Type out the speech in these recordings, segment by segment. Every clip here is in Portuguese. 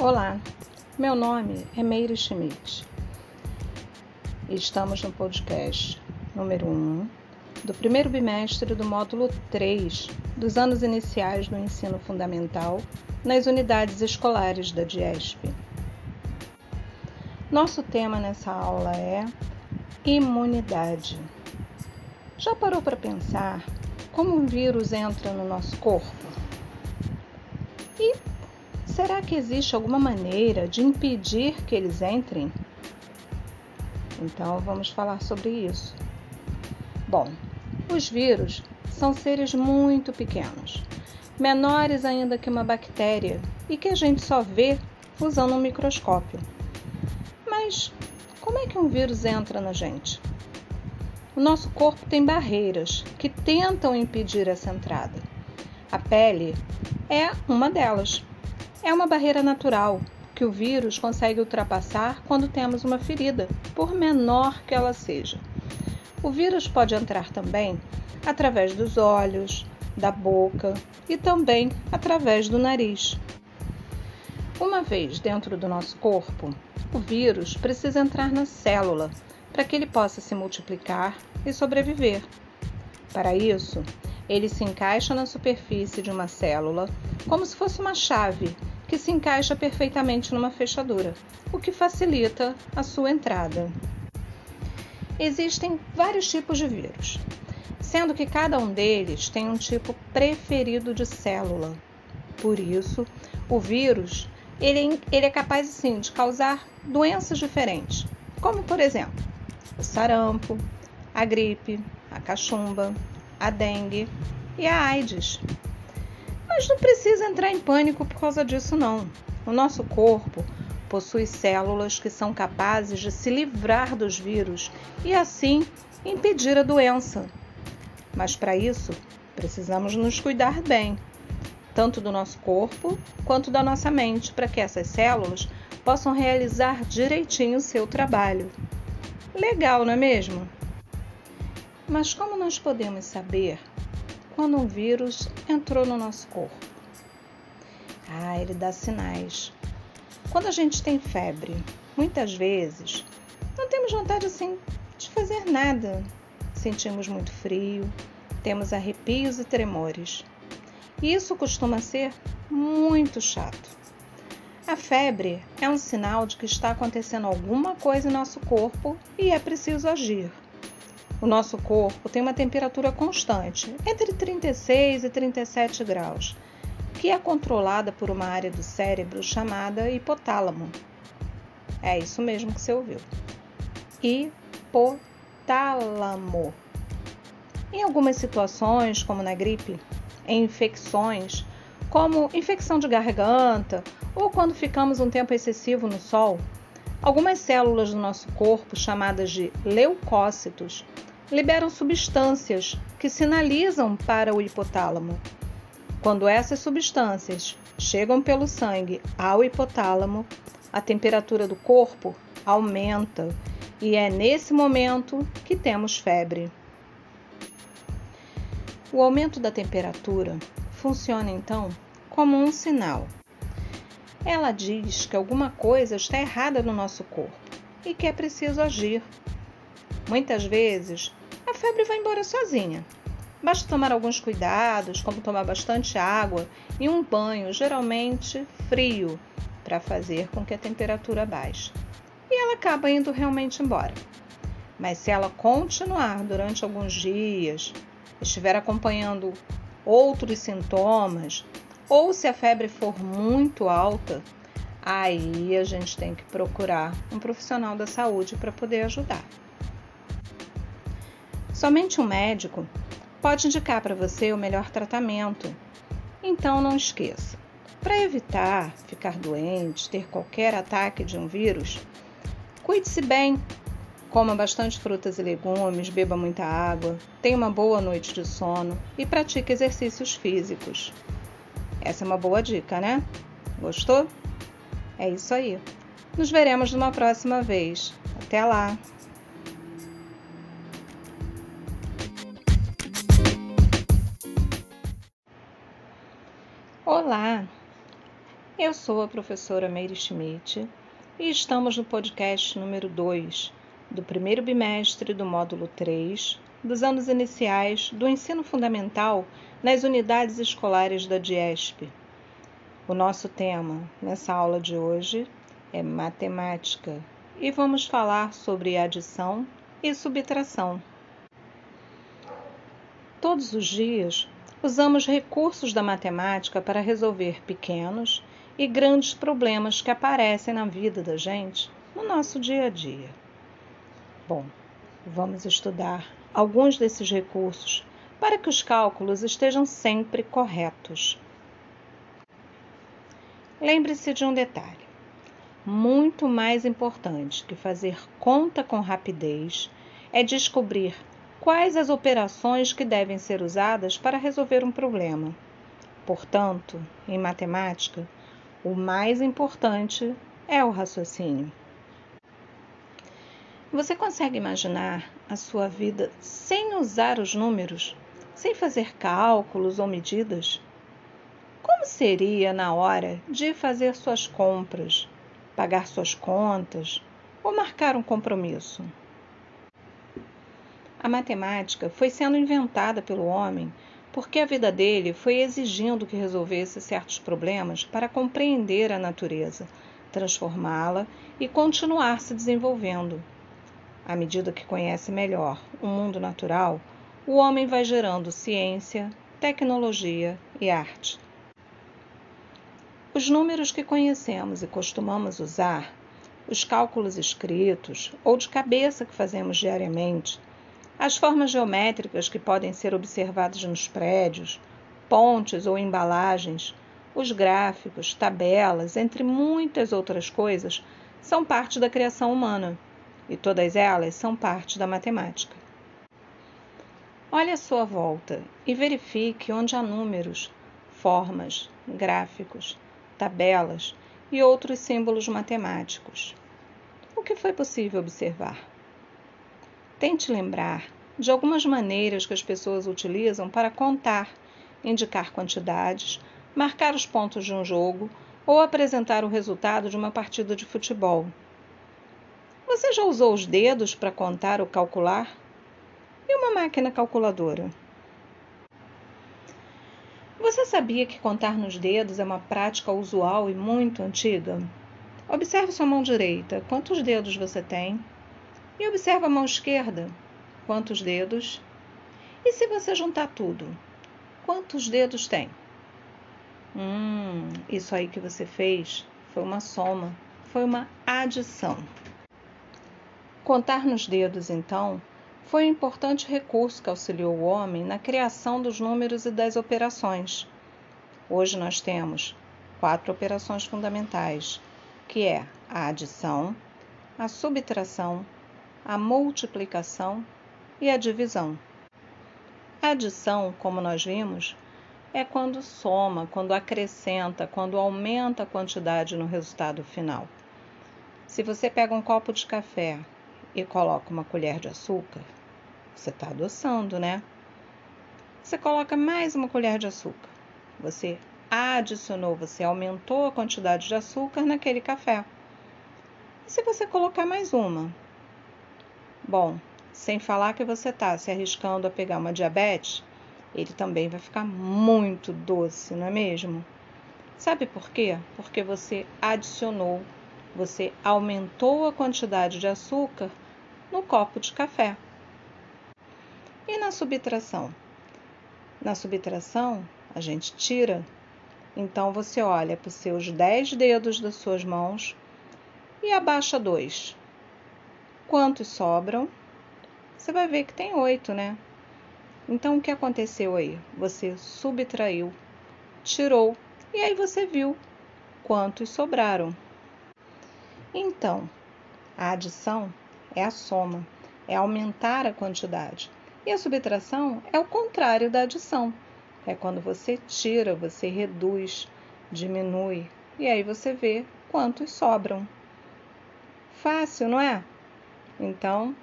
Olá, meu nome é Meire Schmidt. Estamos no podcast número 1 do primeiro bimestre do módulo 3 dos anos iniciais do ensino fundamental nas unidades escolares da DIESP. Nosso tema nessa aula é imunidade. Já parou para pensar como um vírus entra no nosso corpo? E será que existe alguma maneira de impedir que eles entrem? Então vamos falar sobre isso. Bom, os vírus são seres muito pequenos, menores ainda que uma bactéria e que a gente só vê usando um microscópio. Mas como é que um vírus entra na gente? O nosso corpo tem barreiras que tentam impedir essa entrada. A pele é uma delas. É uma barreira natural que o vírus consegue ultrapassar quando temos uma ferida, por menor que ela seja. O vírus pode entrar também através dos olhos, da boca e também através do nariz. Uma vez dentro do nosso corpo, o vírus precisa entrar na célula para que ele possa se multiplicar e sobreviver. Para isso, ele se encaixa na superfície de uma célula como se fosse uma chave que se encaixa perfeitamente numa fechadura, o que facilita a sua entrada. Existem vários tipos de vírus, sendo que cada um deles tem um tipo preferido de célula. Por isso, o vírus ele, ele é capaz assim, de causar doenças diferentes, como por exemplo o sarampo, a gripe, a cachumba, a dengue e a AIDS. Mas não precisa entrar em pânico por causa disso, não. O nosso corpo possui células que são capazes de se livrar dos vírus e assim impedir a doença. Mas para isso, precisamos nos cuidar bem, tanto do nosso corpo quanto da nossa mente, para que essas células possam realizar direitinho o seu trabalho. Legal, não é mesmo? Mas como nós podemos saber quando um vírus entrou no nosso corpo? Ah, ele dá sinais. Quando a gente tem febre, muitas vezes não temos vontade assim de fazer nada. Sentimos muito frio, temos arrepios e tremores. E isso costuma ser muito chato. A febre é um sinal de que está acontecendo alguma coisa em nosso corpo e é preciso agir. O nosso corpo tem uma temperatura constante, entre 36 e 37 graus, que é controlada por uma área do cérebro chamada hipotálamo. É isso mesmo que você ouviu. Hipotálamo. Em algumas situações, como na gripe, em infecções, como infecção de garganta ou quando ficamos um tempo excessivo no sol, algumas células do nosso corpo, chamadas de leucócitos, liberam substâncias que sinalizam para o hipotálamo. Quando essas substâncias chegam pelo sangue ao hipotálamo, a temperatura do corpo aumenta e é nesse momento que temos febre. O aumento da temperatura funciona então como um sinal. Ela diz que alguma coisa está errada no nosso corpo e que é preciso agir. Muitas vezes febre vai embora sozinha. Basta tomar alguns cuidados, como tomar bastante água e um banho, geralmente frio, para fazer com que a temperatura baixe. E ela acaba indo realmente embora. Mas se ela continuar durante alguns dias, estiver acompanhando outros sintomas, ou se a febre for muito alta, aí a gente tem que procurar um profissional da saúde para poder ajudar. Somente um médico pode indicar para você o melhor tratamento. Então não esqueça. Para evitar ficar doente, ter qualquer ataque de um vírus, cuide-se bem. Coma bastante frutas e legumes, beba muita água, tenha uma boa noite de sono e pratique exercícios físicos. Essa é uma boa dica, né? Gostou? É isso aí. Nos veremos numa próxima vez. Até lá! Olá! Eu sou a professora Meire Schmidt e estamos no podcast número 2 do primeiro bimestre do módulo 3 dos anos iniciais do ensino fundamental nas unidades escolares da DIESP. O nosso tema nessa aula de hoje é matemática e vamos falar sobre adição e subtração. Todos os dias usamos recursos da matemática para resolver pequenos e grandes problemas que aparecem na vida da gente no nosso dia a dia. Bom, vamos estudar alguns desses recursos para que os cálculos estejam sempre corretos. Lembre-se de um detalhe: muito mais importante que fazer conta com rapidez é descobrir quais as operações que devem ser usadas para resolver um problema. Portanto, em matemática, o mais importante é o raciocínio. Você consegue imaginar a sua vida sem usar os números, sem fazer cálculos ou medidas? Como seria na hora de fazer suas compras, pagar suas contas ou marcar um compromisso? A matemática foi sendo inventada pelo homem porque a vida dele foi exigindo que resolvesse certos problemas para compreender a natureza, transformá-la e continuar se desenvolvendo. À medida que conhece melhor o mundo natural, o homem vai gerando ciência, tecnologia e arte. Os números que conhecemos e costumamos usar, os cálculos escritos ou de cabeça que fazemos diariamente, as formas geométricas que podem ser observadas nos prédios, pontes ou embalagens, os gráficos, tabelas, entre muitas outras coisas, são parte da criação humana e todas elas são parte da matemática. Olhe à sua volta e verifique onde há números, formas, gráficos, tabelas e outros símbolos matemáticos. O que foi possível observar? Tente lembrar de algumas maneiras que as pessoas utilizam para contar, indicar quantidades, marcar os pontos de um jogo ou apresentar o resultado de uma partida de futebol. Você já usou os dedos para contar ou calcular? E uma máquina calculadora? Você sabia que contar nos dedos é uma prática usual e muito antiga? Observe sua mão direita. Quantos dedos você tem? E observe a mão esquerda. Quantos dedos? E se você juntar tudo? Quantos dedos tem? Hum, isso aí que você fez foi uma soma, foi uma adição. Contar nos dedos, então, foi um importante recurso que auxiliou o homem na criação dos números e das operações. Hoje nós temos quatro operações fundamentais, que é a adição, a subtração, a multiplicação e a divisão. A adição, como nós vimos, é quando soma, quando acrescenta, quando aumenta a quantidade no resultado final. Se você pega um copo de café e coloca uma colher de açúcar, você está adoçando, né? Você coloca mais uma colher de açúcar. Você adicionou, você aumentou a quantidade de açúcar naquele café. E se você colocar mais uma? Bom, sem falar que você está se arriscando a pegar uma diabetes, ele também vai ficar muito doce, não é mesmo? Sabe por quê? Porque você adicionou, você aumentou a quantidade de açúcar no copo de café. E na subtração? Na subtração, a gente tira. Então você olha para os seus 10 dedos das suas mãos e abaixa dois. Quantos sobram? você vai ver que tem oito, né? Então o que aconteceu aí? Você subtraiu, tirou e aí você viu quantos sobraram. Então, a adição é a soma, é aumentar a quantidade. E a subtração é o contrário da adição. É quando você tira, você reduz, diminui e aí você vê quantos sobram. Fácil, não é? Então,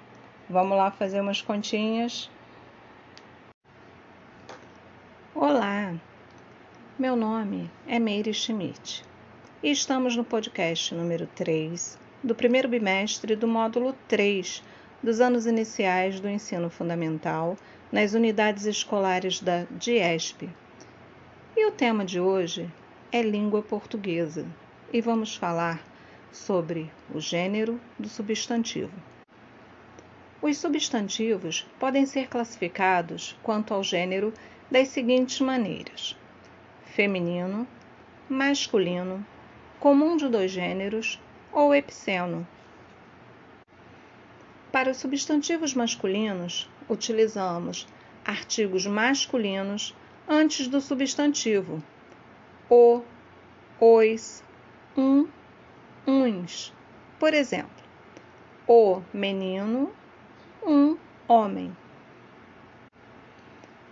Vamos lá fazer umas continhas. Olá, meu nome é Meire Schmidt. e estamos no podcast número 3 do primeiro bimestre do módulo 3 dos anos iniciais do ensino fundamental nas unidades escolares da DIESP. E o tema de hoje é língua portuguesa e vamos falar sobre o gênero do substantivo. Os substantivos podem ser classificados quanto ao gênero das seguintes maneiras: feminino, masculino, comum de dois gêneros ou epiceno. Para os substantivos masculinos, utilizamos artigos masculinos antes do substantivo: o, os, um, uns. Por exemplo, o menino, um homem.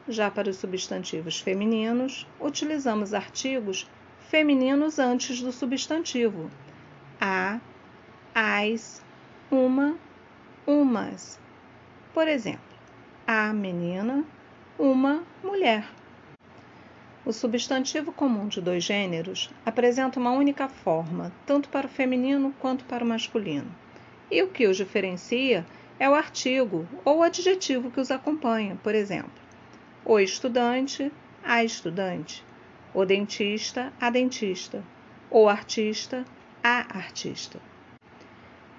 Já para os substantivos femininos, utilizamos artigos femininos antes do substantivo. A, as, uma, umas. Por exemplo, a menina, uma mulher. O substantivo comum de dois gêneros apresenta uma única forma, tanto para o feminino quanto para o masculino. E o que os diferencia é o artigo ou adjetivo que os acompanha, por exemplo, o estudante, a estudante, o dentista, a dentista, o artista, a artista.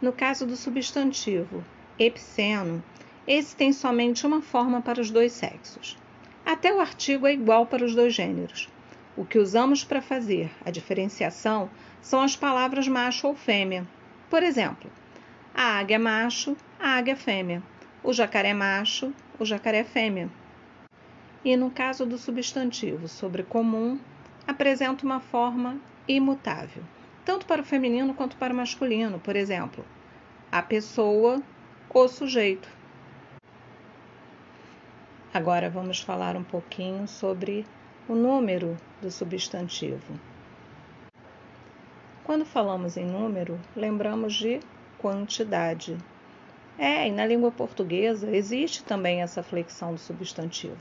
No caso do substantivo epiceno, esse tem somente uma forma para os dois sexos. Até o artigo é igual para os dois gêneros. O que usamos para fazer a diferenciação são as palavras macho ou fêmea. Por exemplo, a águia é macho, a águia é fêmea. O jacaré é macho, o jacaré fêmea e, no caso do substantivo sobre comum, apresenta uma forma imutável, tanto para o feminino quanto para o masculino, por exemplo, a pessoa, o sujeito. Agora vamos falar um pouquinho sobre o número do substantivo. Quando falamos em número, lembramos de quantidade. É, e na língua portuguesa existe também essa flexão do substantivo.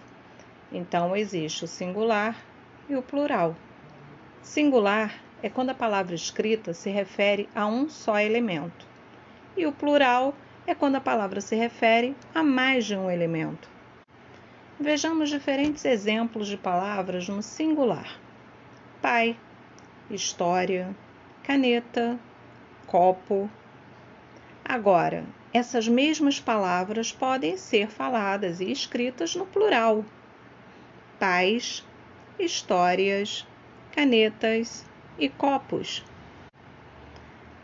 Então, existe o singular e o plural. Singular é quando a palavra escrita se refere a um só elemento, e o plural é quando a palavra se refere a mais de um elemento. Vejamos diferentes exemplos de palavras no singular: pai, história, caneta, copo. Agora, essas mesmas palavras podem ser faladas e escritas no plural pais, histórias, canetas e copos.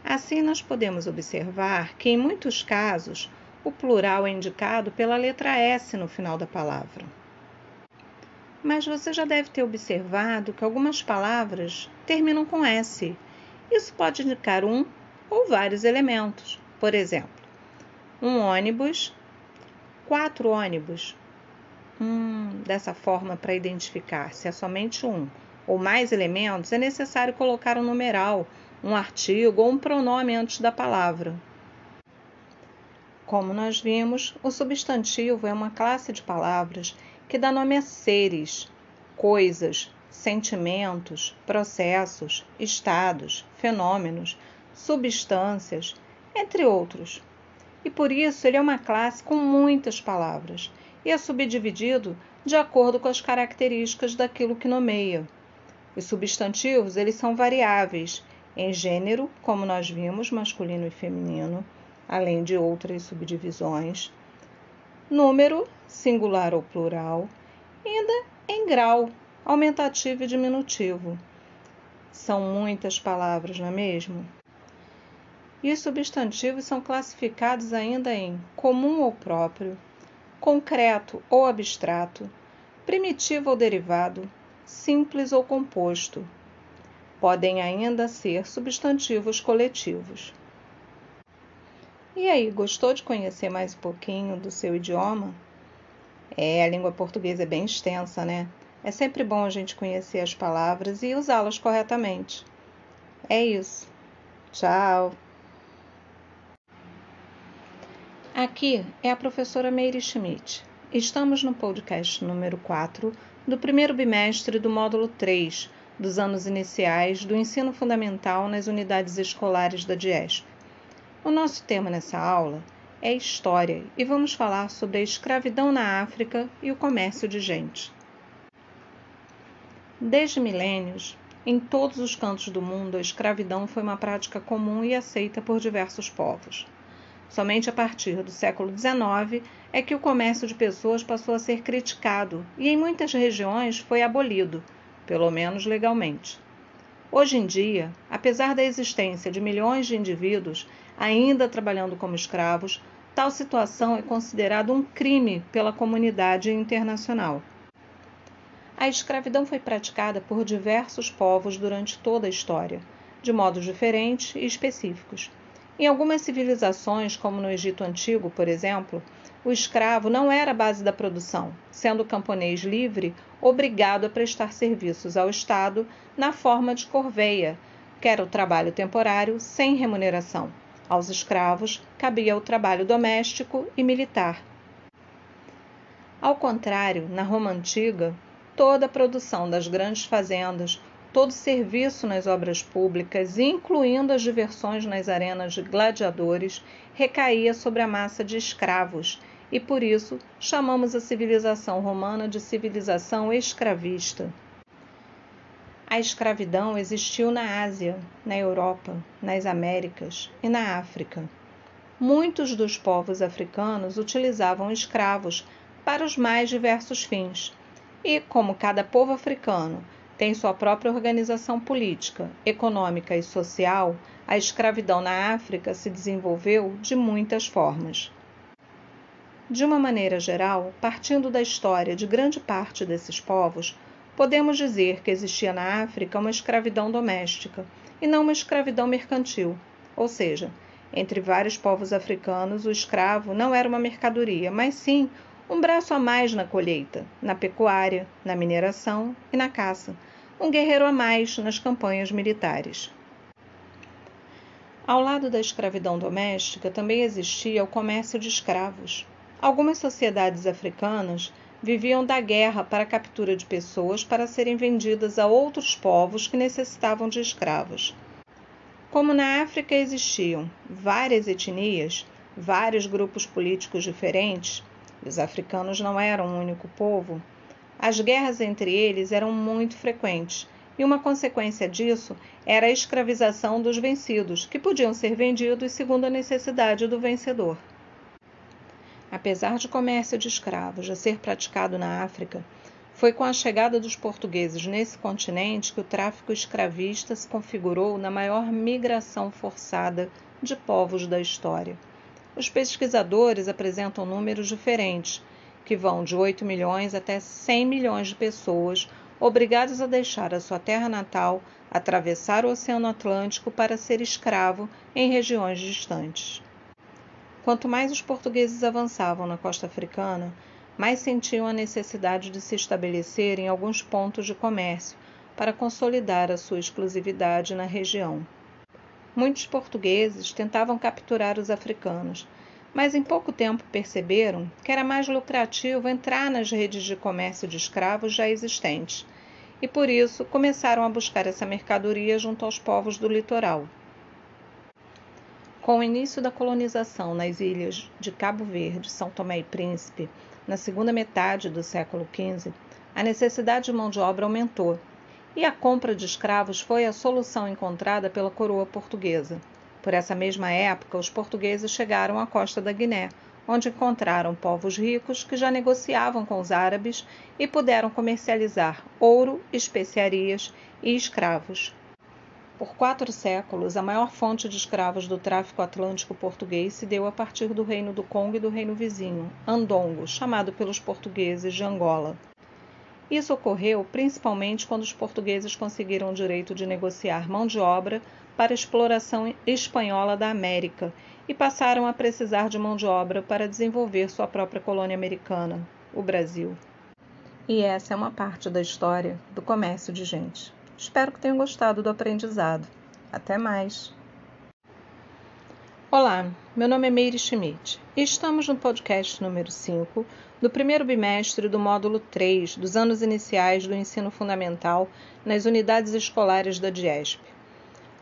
Assim, nós podemos observar que, em muitos casos, o plural é indicado pela letra S no final da palavra. Mas você já deve ter observado que algumas palavras terminam com S. Isso pode indicar um ou vários elementos. Por exemplo, um ônibus, quatro ônibus, Hum, dessa forma, para identificar se é somente um ou mais elementos, é necessário colocar um numeral, um artigo ou um pronome antes da palavra. Como nós vimos, o substantivo é uma classe de palavras que dá nome a seres, coisas, sentimentos, processos, estados, fenômenos, substâncias, entre outros. E por isso ele é uma classe com muitas palavras e é subdividido de acordo com as características daquilo que nomeia. Os substantivos, eles são variáveis em gênero, como nós vimos, masculino e feminino, além de outras subdivisões. Número, singular ou plural, ainda em grau, aumentativo e diminutivo. São muitas palavras, não é mesmo? E os substantivos são classificados ainda em comum ou próprio, concreto ou abstrato, primitivo ou derivado, simples ou composto. Podem ainda ser substantivos coletivos. E aí, gostou de conhecer mais um pouquinho do seu idioma? É, a língua portuguesa é bem extensa, né? É sempre bom a gente conhecer as palavras e usá-las corretamente. É isso. Tchau! Aqui é a professora Meire Schmidt. Estamos no podcast número 4 do primeiro bimestre do módulo 3 dos anos iniciais do ensino fundamental nas unidades escolares da DIESP. O nosso tema nessa aula é História e vamos falar sobre a escravidão na África e o comércio de gente. Desde milênios, em todos os cantos do mundo, a escravidão foi uma prática comum e aceita por diversos povos. Somente a partir do século XIX é que o comércio de pessoas passou a ser criticado e, em muitas regiões, foi abolido, pelo menos legalmente. Hoje em dia, apesar da existência de milhões de indivíduos ainda trabalhando como escravos, tal situação é considerada um crime pela comunidade internacional. A escravidão foi praticada por diversos povos durante toda a história, de modos diferentes e específicos. Em algumas civilizações, como no Egito Antigo, por exemplo, o escravo não era a base da produção, sendo o camponês livre obrigado a prestar serviços ao Estado na forma de corveia, que era o trabalho temporário sem remuneração. Aos escravos cabia o trabalho doméstico e militar. Ao contrário, na Roma Antiga, toda a produção das grandes fazendas, todo serviço nas obras públicas, incluindo as diversões nas arenas de gladiadores, recaía sobre a massa de escravos, e por isso chamamos a civilização romana de civilização escravista. A escravidão existiu na Ásia, na Europa, nas Américas e na África. Muitos dos povos africanos utilizavam escravos para os mais diversos fins e, como cada povo africano tem sua própria organização política, econômica e social, a escravidão na África se desenvolveu de muitas formas. De uma maneira geral, partindo da história de grande parte desses povos, podemos dizer que existia na África uma escravidão doméstica e não uma escravidão mercantil, ou seja, entre vários povos africanos, o escravo não era uma mercadoria, mas sim um braço a mais na colheita, na pecuária, na mineração e na caça, um guerreiro a mais nas campanhas militares. Ao lado da escravidão doméstica também existia o comércio de escravos. Algumas sociedades africanas viviam da guerra para a captura de pessoas para serem vendidas a outros povos que necessitavam de escravos. Como na África existiam várias etnias, vários grupos políticos diferentes, os africanos não eram um único povo, as guerras entre eles eram muito frequentes, e uma consequência disso era a escravização dos vencidos, que podiam ser vendidos segundo a necessidade do vencedor. Apesar de comércio de escravos já ser praticado na África, foi com a chegada dos portugueses nesse continente que o tráfico escravista se configurou na maior migração forçada de povos da história. Os pesquisadores apresentam números diferentes, que vão de 8 milhões até 100 milhões de pessoas obrigadas a deixar a sua terra natal, atravessar o Oceano Atlântico para ser escravo em regiões distantes. Quanto mais os portugueses avançavam na costa africana, mais sentiam a necessidade de se estabelecer em alguns pontos de comércio para consolidar a sua exclusividade na região. Muitos portugueses tentavam capturar os africanos, mas em pouco tempo perceberam que era mais lucrativo entrar nas redes de comércio de escravos já existentes, e por isso começaram a buscar essa mercadoria junto aos povos do litoral. Com o início da colonização nas ilhas de Cabo Verde, São Tomé e Príncipe, na segunda metade do século XV, a necessidade de mão de obra aumentou e a compra de escravos foi a solução encontrada pela coroa portuguesa. Por essa mesma época, os portugueses chegaram à costa da Guiné, onde encontraram povos ricos que já negociavam com os árabes e puderam comercializar ouro, especiarias e escravos. Por quatro séculos, a maior fonte de escravos do tráfico atlântico português se deu a partir do Reino do Congo e do Reino vizinho, Andongo, chamado pelos portugueses de Angola. Isso ocorreu principalmente quando os portugueses conseguiram o direito de negociar mão de obra para a exploração espanhola da América e passaram a precisar de mão de obra para desenvolver sua própria colônia americana, o Brasil. E essa é uma parte da história do comércio de gente. Espero que tenham gostado do aprendizado. Até mais! Olá, meu nome é Meire Schmidt e estamos no podcast número 5 do primeiro bimestre do módulo 3 dos anos iniciais do ensino fundamental nas unidades escolares da DIESP.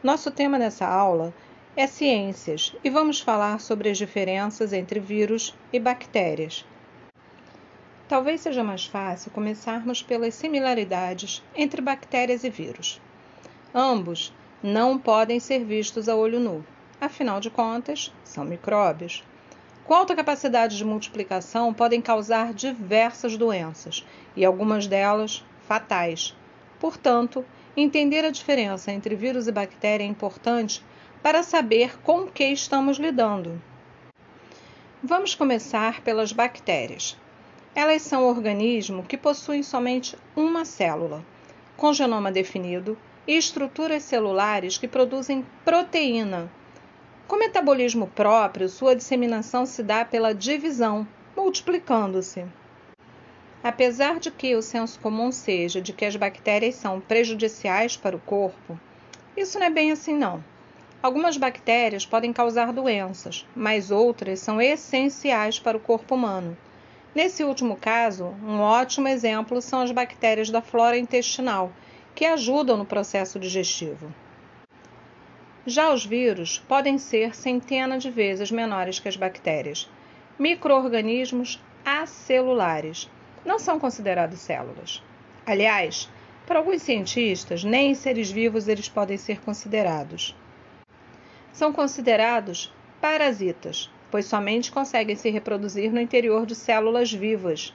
Nosso tema nessa aula é ciências e vamos falar sobre as diferenças entre vírus e bactérias. Talvez seja mais fácil começarmos pelas similaridades entre bactérias e vírus. Ambos não podem ser vistos a olho nu afinal de contas, são micróbios. Com alta capacidade de multiplicação, podem causar diversas doenças e algumas delas fatais. Portanto, entender a diferença entre vírus e bactéria é importante para saber com que estamos lidando. Vamos começar pelas bactérias. Elas são organismos que possuem somente uma célula, com genoma definido e estruturas celulares que produzem proteína, com metabolismo próprio, sua disseminação se dá pela divisão, multiplicando-se. Apesar de que o senso comum seja de que as bactérias são prejudiciais para o corpo, isso não é bem assim não. Algumas bactérias podem causar doenças, mas outras são essenciais para o corpo humano. Nesse último caso, um ótimo exemplo são as bactérias da flora intestinal, que ajudam no processo digestivo. Já os vírus podem ser centenas de vezes menores que as bactérias. Microorganismos acelulares não são considerados células. Aliás, para alguns cientistas, nem em seres vivos eles podem ser considerados. São considerados parasitas, pois somente conseguem se reproduzir no interior de células vivas.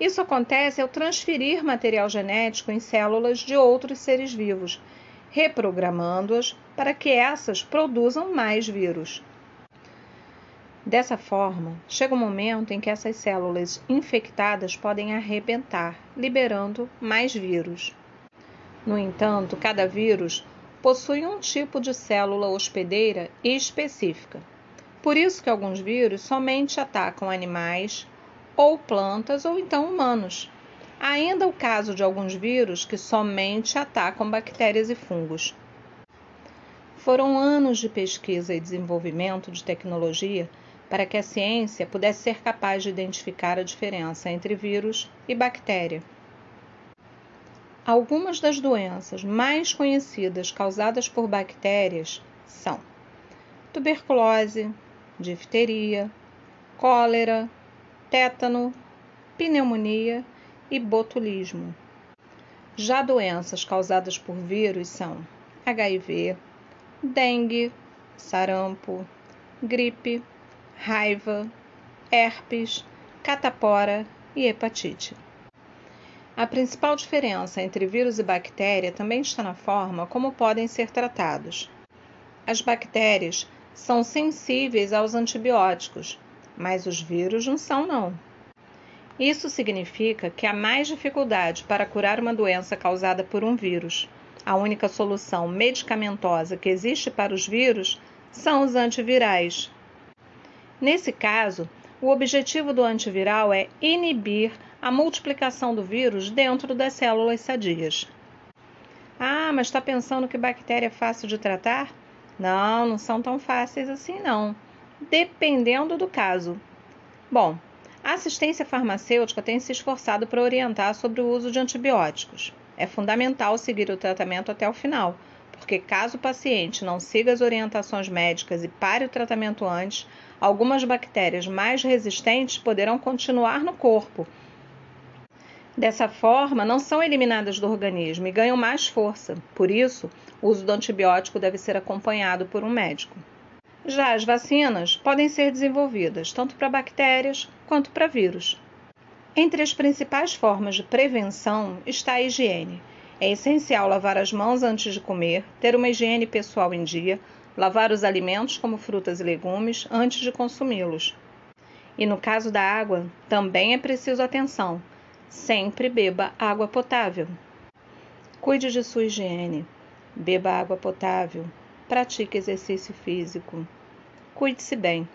Isso acontece ao transferir material genético em células de outros seres vivos, reprogramando-as para que essas produzam mais vírus. Dessa forma, chega um momento em que essas células infectadas podem arrebentar, liberando mais vírus. No entanto, cada vírus possui um tipo de célula hospedeira específica. Por isso que alguns vírus somente atacam animais ou plantas ou então humanos. Ainda o caso de alguns vírus que somente atacam bactérias e fungos. Foram anos de pesquisa e desenvolvimento de tecnologia para que a ciência pudesse ser capaz de identificar a diferença entre vírus e bactéria. Algumas das doenças mais conhecidas causadas por bactérias são tuberculose, difteria, cólera, tétano, pneumonia e botulismo. Já doenças causadas por vírus são HIV, dengue, sarampo, gripe, raiva, herpes, catapora e hepatite. A principal diferença entre vírus e bactéria também está na forma como podem ser tratados. As bactérias são sensíveis aos antibióticos, mas os vírus não são não. Isso significa que há mais dificuldade para curar uma doença causada por um vírus. A única solução medicamentosa que existe para os vírus são os antivirais. Nesse caso, o objetivo do antiviral é inibir a multiplicação do vírus dentro das células sadias. Ah, mas está pensando que bactéria é fácil de tratar? Não, não são tão fáceis assim não, dependendo do caso. Bom, a assistência farmacêutica tem se esforçado para orientar sobre o uso de antibióticos. É fundamental seguir o tratamento até o final, porque caso o paciente não siga as orientações médicas e pare o tratamento antes, algumas bactérias mais resistentes poderão continuar no corpo. Dessa forma, não são eliminadas do organismo e ganham mais força. Por isso, o uso do antibiótico deve ser acompanhado por um médico. Já as vacinas podem ser desenvolvidas tanto para bactérias quanto para vírus. Entre as principais formas de prevenção está a higiene. É essencial lavar as mãos antes de comer, ter uma higiene pessoal em dia, lavar os alimentos, como frutas e legumes, antes de consumi-los. E no caso da água, também é preciso atenção. Sempre beba água potável. Cuide de sua higiene. Beba água potável pratique exercício físico. Cuide-se bem.